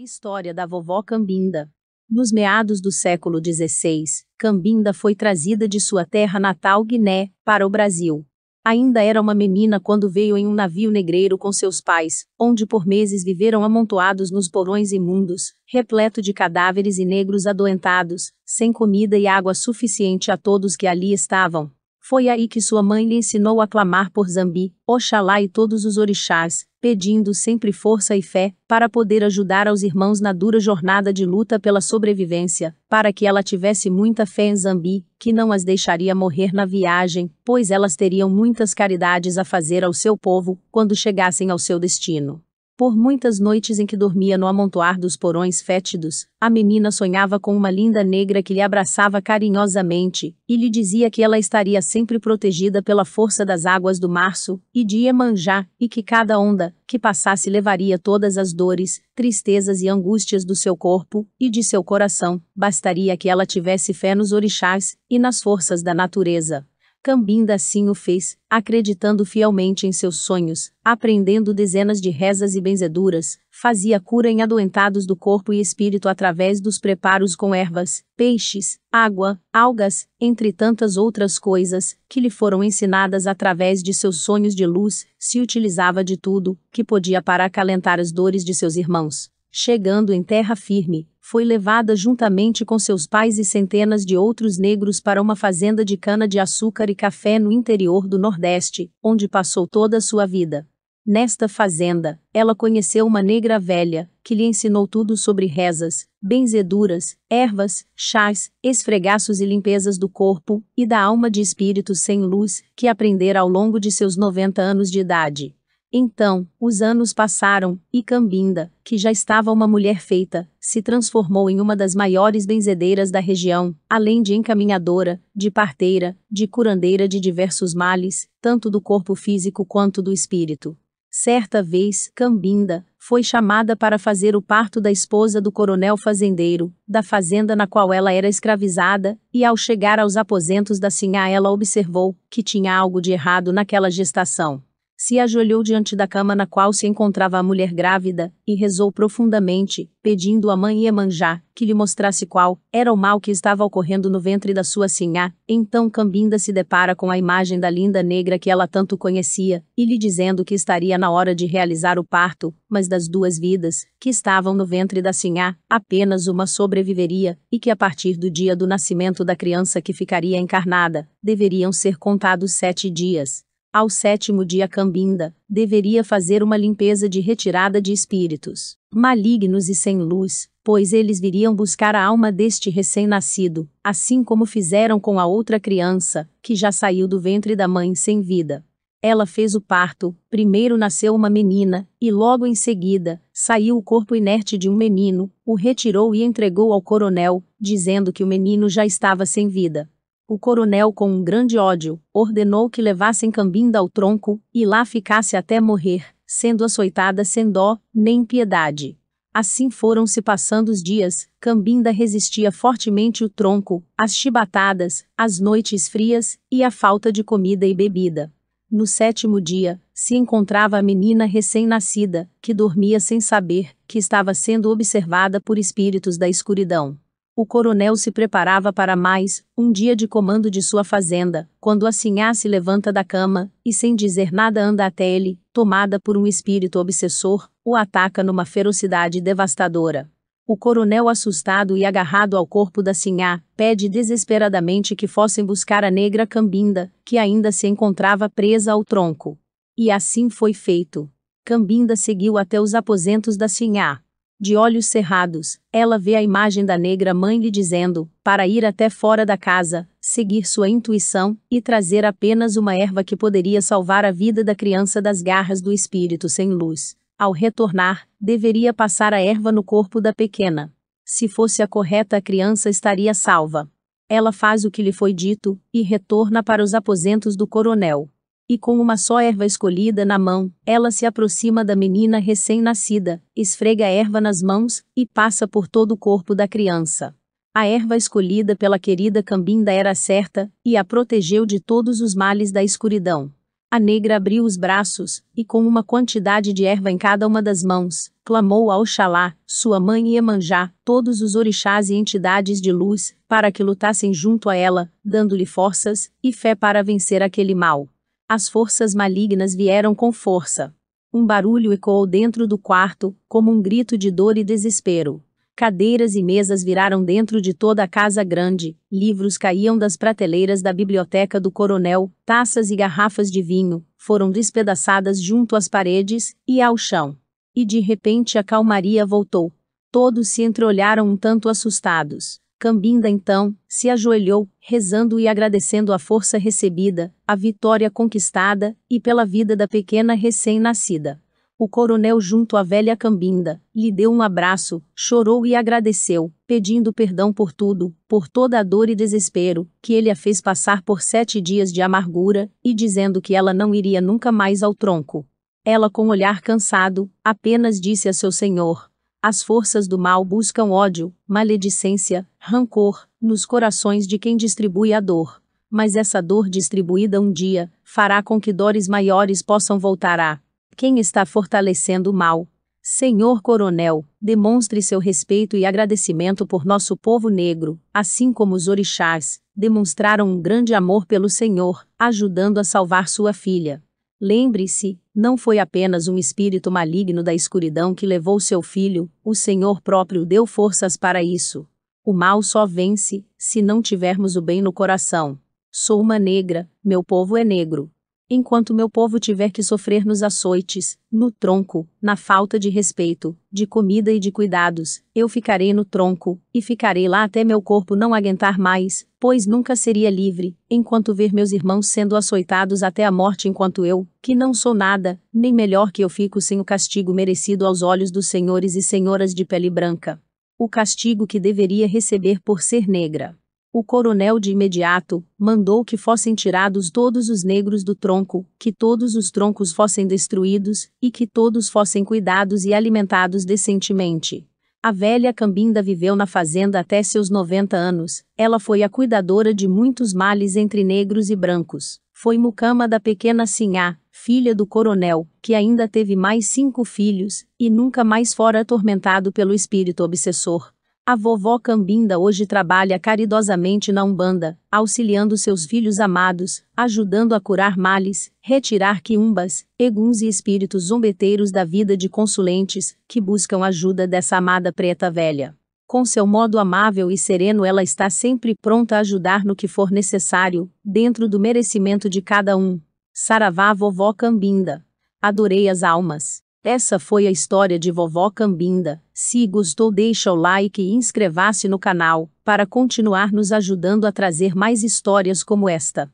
História da vovó Cambinda. Nos meados do século XVI, Cambinda foi trazida de sua terra natal Guiné, para o Brasil. Ainda era uma menina quando veio em um navio negreiro com seus pais, onde por meses viveram amontoados nos porões imundos, repleto de cadáveres e negros adoentados, sem comida e água suficiente a todos que ali estavam. Foi aí que sua mãe lhe ensinou a clamar por Zambi, Oxalá e todos os orixás, pedindo sempre força e fé, para poder ajudar aos irmãos na dura jornada de luta pela sobrevivência, para que ela tivesse muita fé em Zambi, que não as deixaria morrer na viagem, pois elas teriam muitas caridades a fazer ao seu povo, quando chegassem ao seu destino. Por muitas noites em que dormia no amontoar dos porões fétidos, a menina sonhava com uma linda negra que lhe abraçava carinhosamente, e lhe dizia que ela estaria sempre protegida pela força das águas do março, e de Iemanjá, e que cada onda, que passasse levaria todas as dores, tristezas e angústias do seu corpo, e de seu coração, bastaria que ela tivesse fé nos orixás, e nas forças da natureza. Cambinda assim o fez, acreditando fielmente em seus sonhos, aprendendo dezenas de rezas e benzeduras, fazia cura em adoentados do corpo e espírito através dos preparos com ervas, peixes, água, algas, entre tantas outras coisas, que lhe foram ensinadas através de seus sonhos de luz, se utilizava de tudo, que podia para acalentar as dores de seus irmãos. Chegando em terra firme, foi levada juntamente com seus pais e centenas de outros negros para uma fazenda de cana-de-açúcar e café no interior do Nordeste, onde passou toda a sua vida. Nesta fazenda, ela conheceu uma negra velha, que lhe ensinou tudo sobre rezas, benzeduras, ervas, chás, esfregaços e limpezas do corpo e da alma de espíritos sem luz, que aprendera ao longo de seus 90 anos de idade. Então, os anos passaram, e Cambinda, que já estava uma mulher feita, se transformou em uma das maiores benzedeiras da região, além de encaminhadora, de parteira, de curandeira de diversos males, tanto do corpo físico quanto do espírito. Certa vez, Cambinda foi chamada para fazer o parto da esposa do coronel fazendeiro, da fazenda na qual ela era escravizada, e ao chegar aos aposentos da sinhá ela observou que tinha algo de errado naquela gestação se ajoelhou diante da cama na qual se encontrava a mulher grávida, e rezou profundamente, pedindo à mãe Iemanjá, que lhe mostrasse qual era o mal que estava ocorrendo no ventre da sua sinhá. Então Cambinda se depara com a imagem da linda negra que ela tanto conhecia, e lhe dizendo que estaria na hora de realizar o parto, mas das duas vidas, que estavam no ventre da sinhá, apenas uma sobreviveria, e que a partir do dia do nascimento da criança que ficaria encarnada, deveriam ser contados sete dias. Ao sétimo dia Cambinda, deveria fazer uma limpeza de retirada de espíritos malignos e sem luz, pois eles viriam buscar a alma deste recém-nascido, assim como fizeram com a outra criança, que já saiu do ventre da mãe sem vida. Ela fez o parto, primeiro nasceu uma menina, e logo em seguida, saiu o corpo inerte de um menino, o retirou e entregou ao coronel, dizendo que o menino já estava sem vida. O coronel, com um grande ódio, ordenou que levassem Cambinda ao tronco, e lá ficasse até morrer, sendo açoitada sem dó, nem piedade. Assim foram se passando os dias, Cambinda resistia fortemente o tronco, as chibatadas, as noites frias, e a falta de comida e bebida. No sétimo dia, se encontrava a menina recém-nascida, que dormia sem saber que estava sendo observada por espíritos da escuridão. O coronel se preparava para mais um dia de comando de sua fazenda, quando a sinhá se levanta da cama e, sem dizer nada, anda até ele, tomada por um espírito obsessor, o ataca numa ferocidade devastadora. O coronel, assustado e agarrado ao corpo da sinhá, pede desesperadamente que fossem buscar a negra Cambinda, que ainda se encontrava presa ao tronco. E assim foi feito. Cambinda seguiu até os aposentos da sinhá. De olhos cerrados, ela vê a imagem da negra mãe lhe dizendo, para ir até fora da casa, seguir sua intuição, e trazer apenas uma erva que poderia salvar a vida da criança das garras do espírito sem luz. Ao retornar, deveria passar a erva no corpo da pequena. Se fosse a correta, a criança estaria salva. Ela faz o que lhe foi dito, e retorna para os aposentos do coronel e com uma só erva escolhida na mão, ela se aproxima da menina recém-nascida, esfrega a erva nas mãos e passa por todo o corpo da criança. A erva escolhida pela querida Cambinda era certa e a protegeu de todos os males da escuridão. A negra abriu os braços, e com uma quantidade de erva em cada uma das mãos, clamou a Oxalá, sua mãe Iemanjá, todos os orixás e entidades de luz, para que lutassem junto a ela, dando-lhe forças e fé para vencer aquele mal. As forças malignas vieram com força. Um barulho ecoou dentro do quarto, como um grito de dor e desespero. Cadeiras e mesas viraram dentro de toda a casa grande, livros caíam das prateleiras da biblioteca do coronel, taças e garrafas de vinho foram despedaçadas junto às paredes e ao chão. E de repente a calmaria voltou. Todos se entreolharam um tanto assustados. Cambinda então se ajoelhou, rezando e agradecendo a força recebida, a vitória conquistada e pela vida da pequena recém-nascida. O coronel, junto à velha Cambinda, lhe deu um abraço, chorou e agradeceu, pedindo perdão por tudo, por toda a dor e desespero que ele a fez passar por sete dias de amargura, e dizendo que ela não iria nunca mais ao tronco. Ela, com olhar cansado, apenas disse a seu senhor: As forças do mal buscam ódio, maledicência, rancor, nos corações de quem distribui a dor. Mas essa dor distribuída um dia fará com que dores maiores possam voltar a quem está fortalecendo o mal. Senhor Coronel, demonstre seu respeito e agradecimento por nosso povo negro, assim como os orixás demonstraram um grande amor pelo Senhor, ajudando a salvar sua filha. Lembre-se, não foi apenas um espírito maligno da escuridão que levou seu filho, o Senhor próprio deu forças para isso. O mal só vence se não tivermos o bem no coração. Sou uma negra, meu povo é negro. Enquanto meu povo tiver que sofrer nos açoites, no tronco, na falta de respeito, de comida e de cuidados, eu ficarei no tronco, e ficarei lá até meu corpo não aguentar mais, pois nunca seria livre, enquanto ver meus irmãos sendo açoitados até a morte enquanto eu, que não sou nada, nem melhor que eu fico sem o castigo merecido aos olhos dos senhores e senhoras de pele branca. O castigo que deveria receber por ser negra. O coronel de imediato mandou que fossem tirados todos os negros do tronco, que todos os troncos fossem destruídos e que todos fossem cuidados e alimentados decentemente. A velha Cambinda viveu na fazenda até seus 90 anos. Ela foi a cuidadora de muitos males entre negros e brancos. Foi mucama da pequena Sinhá, filha do coronel, que ainda teve mais cinco filhos, e nunca mais fora atormentado pelo espírito obsessor. A vovó Cambinda hoje trabalha caridosamente na Umbanda, auxiliando seus filhos amados, ajudando a curar males, retirar quiumbas, eguns e espíritos zombeteiros da vida de consulentes, que buscam ajuda dessa amada preta velha. Com seu modo amável e sereno, ela está sempre pronta a ajudar no que for necessário, dentro do merecimento de cada um. Saravá Vovó Cambinda. Adorei as almas. Essa foi a história de Vovó Cambinda. Se gostou, deixa o like e inscreva-se no canal para continuar nos ajudando a trazer mais histórias como esta.